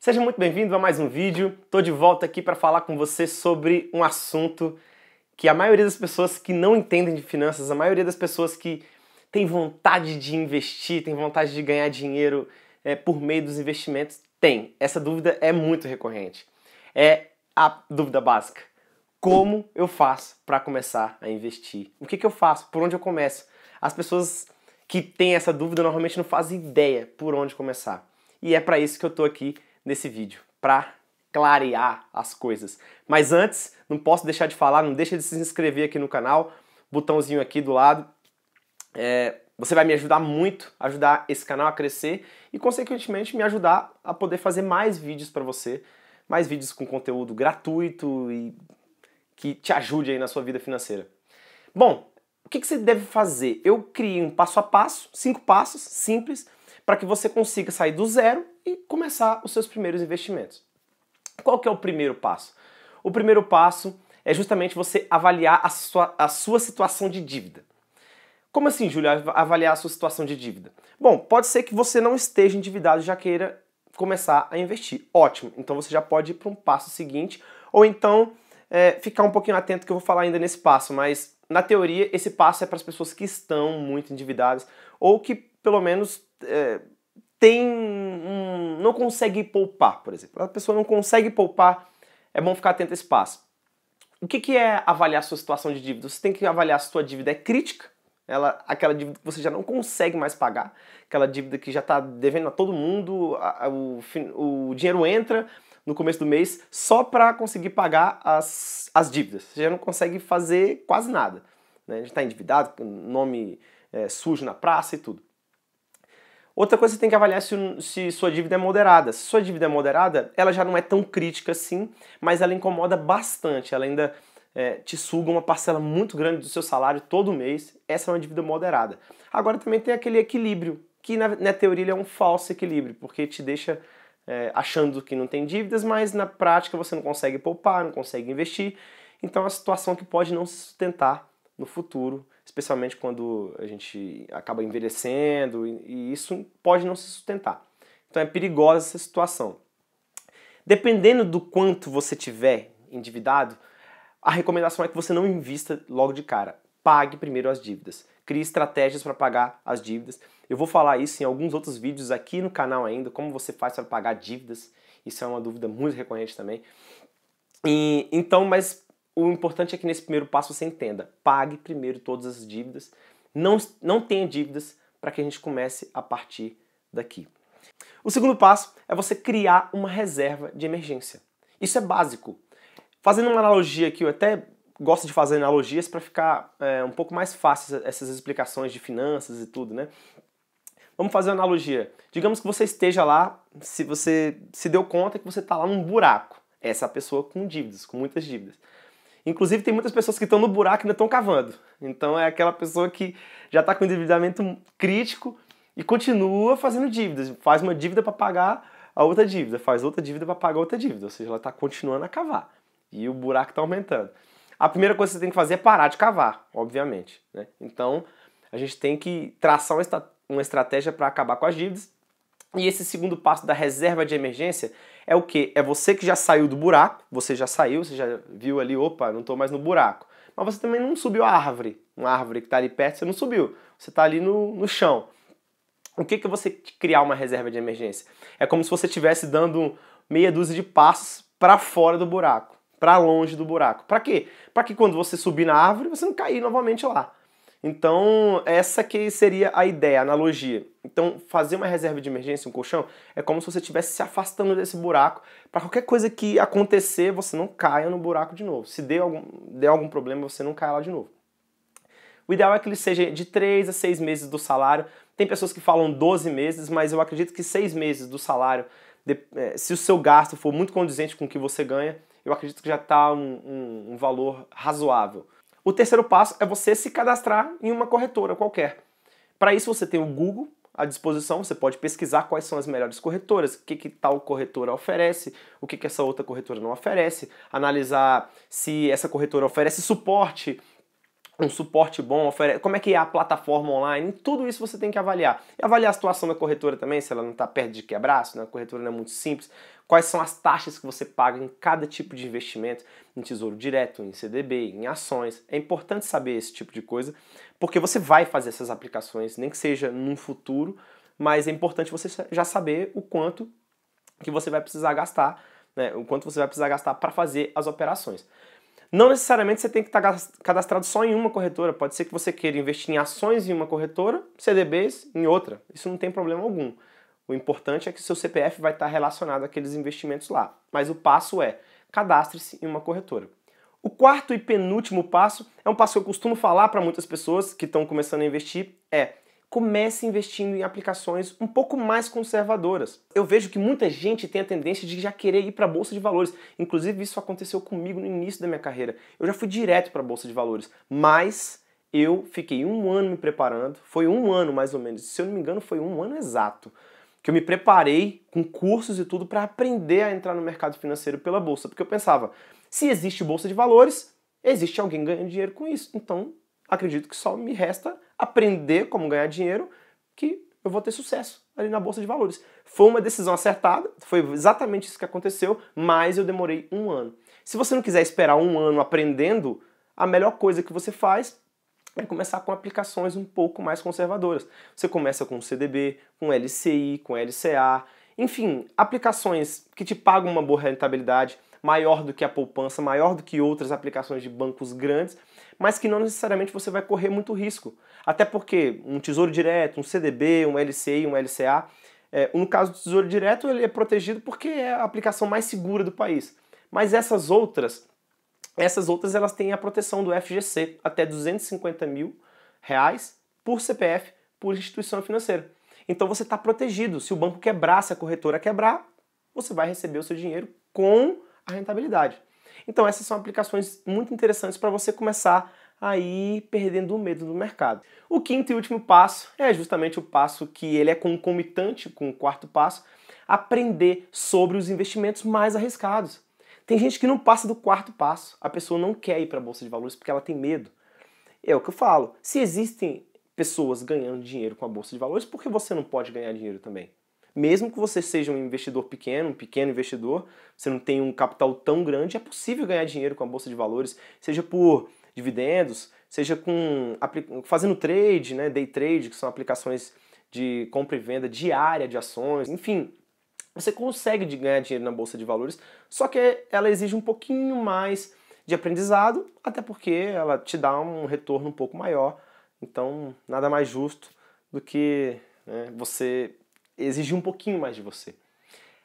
Seja muito bem-vindo a mais um vídeo. Estou de volta aqui para falar com você sobre um assunto que a maioria das pessoas que não entendem de finanças, a maioria das pessoas que tem vontade de investir, tem vontade de ganhar dinheiro é, por meio dos investimentos, tem. Essa dúvida é muito recorrente. É a dúvida básica. Como eu faço para começar a investir? O que, que eu faço? Por onde eu começo? As pessoas que têm essa dúvida normalmente não fazem ideia por onde começar. E é para isso que eu estou aqui nesse vídeo, para clarear as coisas. Mas antes, não posso deixar de falar, não deixa de se inscrever aqui no canal, botãozinho aqui do lado. É, você vai me ajudar muito, ajudar esse canal a crescer e, consequentemente, me ajudar a poder fazer mais vídeos para você, mais vídeos com conteúdo gratuito e que te ajude aí na sua vida financeira. Bom, o que, que você deve fazer? Eu criei um passo a passo, cinco passos simples, para que você consiga sair do zero e começar os seus primeiros investimentos. Qual que é o primeiro passo? O primeiro passo é justamente você avaliar a sua, a sua situação de dívida. Como assim, Júlio, avaliar a sua situação de dívida? Bom, pode ser que você não esteja endividado e já queira começar a investir. Ótimo, então você já pode ir para um passo seguinte, ou então é, ficar um pouquinho atento que eu vou falar ainda nesse passo, mas na teoria esse passo é para as pessoas que estão muito endividadas ou que pelo menos é, tem um, não consegue poupar, por exemplo. A pessoa não consegue poupar, é bom ficar atento a esse passo. O que, que é avaliar a sua situação de dívida? Você tem que avaliar se sua dívida é crítica, ela, aquela dívida que você já não consegue mais pagar, aquela dívida que já está devendo a todo mundo, a, a, o, o dinheiro entra no começo do mês só para conseguir pagar as, as dívidas. Você já não consegue fazer quase nada. Né? Gente está endividado, nome é, sujo na praça e tudo. Outra coisa você tem que avaliar se, se, sua dívida é moderada. Se sua dívida é moderada, ela já não é tão crítica assim, mas ela incomoda bastante. Ela ainda é, te suga uma parcela muito grande do seu salário todo mês. Essa é uma dívida moderada. Agora também tem aquele equilíbrio, que na, na teoria é um falso equilíbrio, porque te deixa é, achando que não tem dívidas, mas na prática você não consegue poupar, não consegue investir. Então é uma situação que pode não se sustentar no futuro especialmente quando a gente acaba envelhecendo e isso pode não se sustentar. Então é perigosa essa situação. Dependendo do quanto você tiver endividado, a recomendação é que você não invista logo de cara. Pague primeiro as dívidas. Crie estratégias para pagar as dívidas. Eu vou falar isso em alguns outros vídeos aqui no canal ainda, como você faz para pagar dívidas. Isso é uma dúvida muito recorrente também. E, então, mas o importante é que nesse primeiro passo você entenda: pague primeiro todas as dívidas, não, não tenha dívidas para que a gente comece a partir daqui. O segundo passo é você criar uma reserva de emergência. Isso é básico. Fazendo uma analogia aqui, eu até gosto de fazer analogias para ficar é, um pouco mais fácil essas explicações de finanças e tudo, né? Vamos fazer uma analogia. Digamos que você esteja lá, se você se deu conta que você está lá num buraco. Essa é a pessoa com dívidas, com muitas dívidas. Inclusive, tem muitas pessoas que estão no buraco e ainda estão cavando. Então, é aquela pessoa que já está com endividamento crítico e continua fazendo dívidas. Faz uma dívida para pagar a outra dívida, faz outra dívida para pagar outra dívida. Ou seja, ela está continuando a cavar. E o buraco está aumentando. A primeira coisa que você tem que fazer é parar de cavar, obviamente. Né? Então, a gente tem que traçar uma estratégia para acabar com as dívidas. E esse segundo passo da reserva de emergência é o que? É você que já saiu do buraco, você já saiu, você já viu ali, opa, não estou mais no buraco. Mas você também não subiu a árvore, uma árvore que está ali perto, você não subiu, você está ali no, no chão. O que, que você criar uma reserva de emergência? É como se você estivesse dando meia dúzia de passos para fora do buraco, para longe do buraco. Para quê? Para que quando você subir na árvore, você não cair novamente lá. Então, essa que seria a ideia, a analogia. Então, fazer uma reserva de emergência, um colchão, é como se você estivesse se afastando desse buraco para qualquer coisa que acontecer, você não caia no buraco de novo. Se der algum, der algum problema, você não caia lá de novo. O ideal é que ele seja de 3 a 6 meses do salário. Tem pessoas que falam 12 meses, mas eu acredito que 6 meses do salário, é, se o seu gasto for muito condizente com o que você ganha, eu acredito que já está um, um, um valor razoável. O terceiro passo é você se cadastrar em uma corretora qualquer. Para isso você tem o Google à disposição, você pode pesquisar quais são as melhores corretoras, o que, que tal corretora oferece, o que, que essa outra corretora não oferece, analisar se essa corretora oferece suporte um suporte bom, como é que é a plataforma online, tudo isso você tem que avaliar. E avaliar a situação da corretora também, se ela não está perto de quebrar, se a corretora não é muito simples, quais são as taxas que você paga em cada tipo de investimento, em tesouro direto, em CDB, em ações. É importante saber esse tipo de coisa, porque você vai fazer essas aplicações, nem que seja num futuro, mas é importante você já saber o quanto que você vai precisar gastar, né, o quanto você vai precisar gastar para fazer as operações. Não necessariamente você tem que estar tá cadastrado só em uma corretora. Pode ser que você queira investir em ações em uma corretora, CDBs em outra. Isso não tem problema algum. O importante é que seu CPF vai estar relacionado àqueles investimentos lá. Mas o passo é cadastre-se em uma corretora. O quarto e penúltimo passo é um passo que eu costumo falar para muitas pessoas que estão começando a investir é comece investindo em aplicações um pouco mais conservadoras. Eu vejo que muita gente tem a tendência de já querer ir para a bolsa de valores. Inclusive isso aconteceu comigo no início da minha carreira. Eu já fui direto para a bolsa de valores, mas eu fiquei um ano me preparando. Foi um ano mais ou menos. Se eu não me engano, foi um ano exato que eu me preparei com cursos e tudo para aprender a entrar no mercado financeiro pela bolsa, porque eu pensava, se existe bolsa de valores, existe alguém ganhando dinheiro com isso. Então, acredito que só me resta aprender como ganhar dinheiro, que eu vou ter sucesso ali na bolsa de valores. Foi uma decisão acertada, foi exatamente isso que aconteceu, mas eu demorei um ano. Se você não quiser esperar um ano aprendendo, a melhor coisa que você faz é começar com aplicações um pouco mais conservadoras. Você começa com CDB, com LCI, com LCA, enfim, aplicações que te pagam uma boa rentabilidade, maior do que a poupança, maior do que outras aplicações de bancos grandes, mas que não necessariamente você vai correr muito risco. Até porque um tesouro direto, um CDB, um LCI, um LCA, é, no caso do tesouro direto, ele é protegido porque é a aplicação mais segura do país. Mas essas outras, essas outras elas têm a proteção do FGC, até 250 mil reais por CPF, por instituição financeira. Então você está protegido. Se o banco quebrar, se a corretora quebrar, você vai receber o seu dinheiro com a rentabilidade. Então essas são aplicações muito interessantes para você começar a ir perdendo o medo do mercado. O quinto e último passo é justamente o passo que ele é concomitante com o quarto passo, aprender sobre os investimentos mais arriscados. Tem gente que não passa do quarto passo. A pessoa não quer ir para a bolsa de valores porque ela tem medo. É o que eu falo. Se existem pessoas ganhando dinheiro com a bolsa de valores, por que você não pode ganhar dinheiro também? Mesmo que você seja um investidor pequeno, um pequeno investidor, você não tem um capital tão grande, é possível ganhar dinheiro com a bolsa de valores, seja por dividendos, seja com fazendo trade, né, day trade, que são aplicações de compra e venda diária de ações, enfim, você consegue ganhar dinheiro na bolsa de valores, só que ela exige um pouquinho mais de aprendizado, até porque ela te dá um retorno um pouco maior. Então, nada mais justo do que né, você exigir um pouquinho mais de você.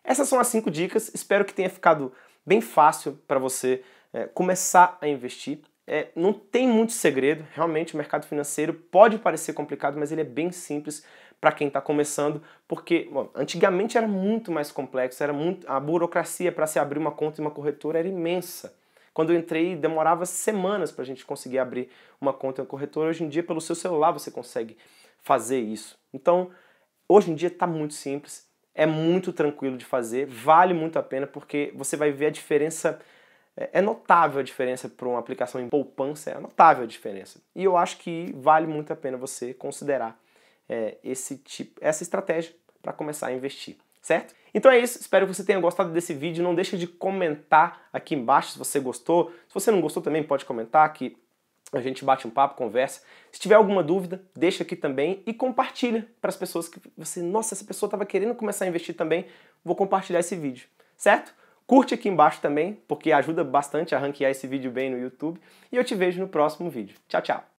Essas são as cinco dicas. Espero que tenha ficado bem fácil para você é, começar a investir. É, não tem muito segredo, realmente o mercado financeiro pode parecer complicado, mas ele é bem simples para quem está começando, porque bom, antigamente era muito mais complexo, era muito a burocracia para se abrir uma conta em uma corretora era imensa. Quando eu entrei, demorava semanas para a gente conseguir abrir uma conta em uma corretora. Hoje em dia, pelo seu celular, você consegue fazer isso. Então, Hoje em dia está muito simples, é muito tranquilo de fazer, vale muito a pena porque você vai ver a diferença. É, é notável a diferença para uma aplicação em poupança, é notável a diferença. E eu acho que vale muito a pena você considerar é, esse tipo, essa estratégia para começar a investir, certo? Então é isso, espero que você tenha gostado desse vídeo. Não deixe de comentar aqui embaixo se você gostou. Se você não gostou também pode comentar que a gente bate um papo, conversa. Se tiver alguma dúvida, deixa aqui também e compartilha para as pessoas que você, nossa, essa pessoa estava querendo começar a investir também, vou compartilhar esse vídeo, certo? Curte aqui embaixo também, porque ajuda bastante a ranquear esse vídeo bem no YouTube. E eu te vejo no próximo vídeo. Tchau, tchau!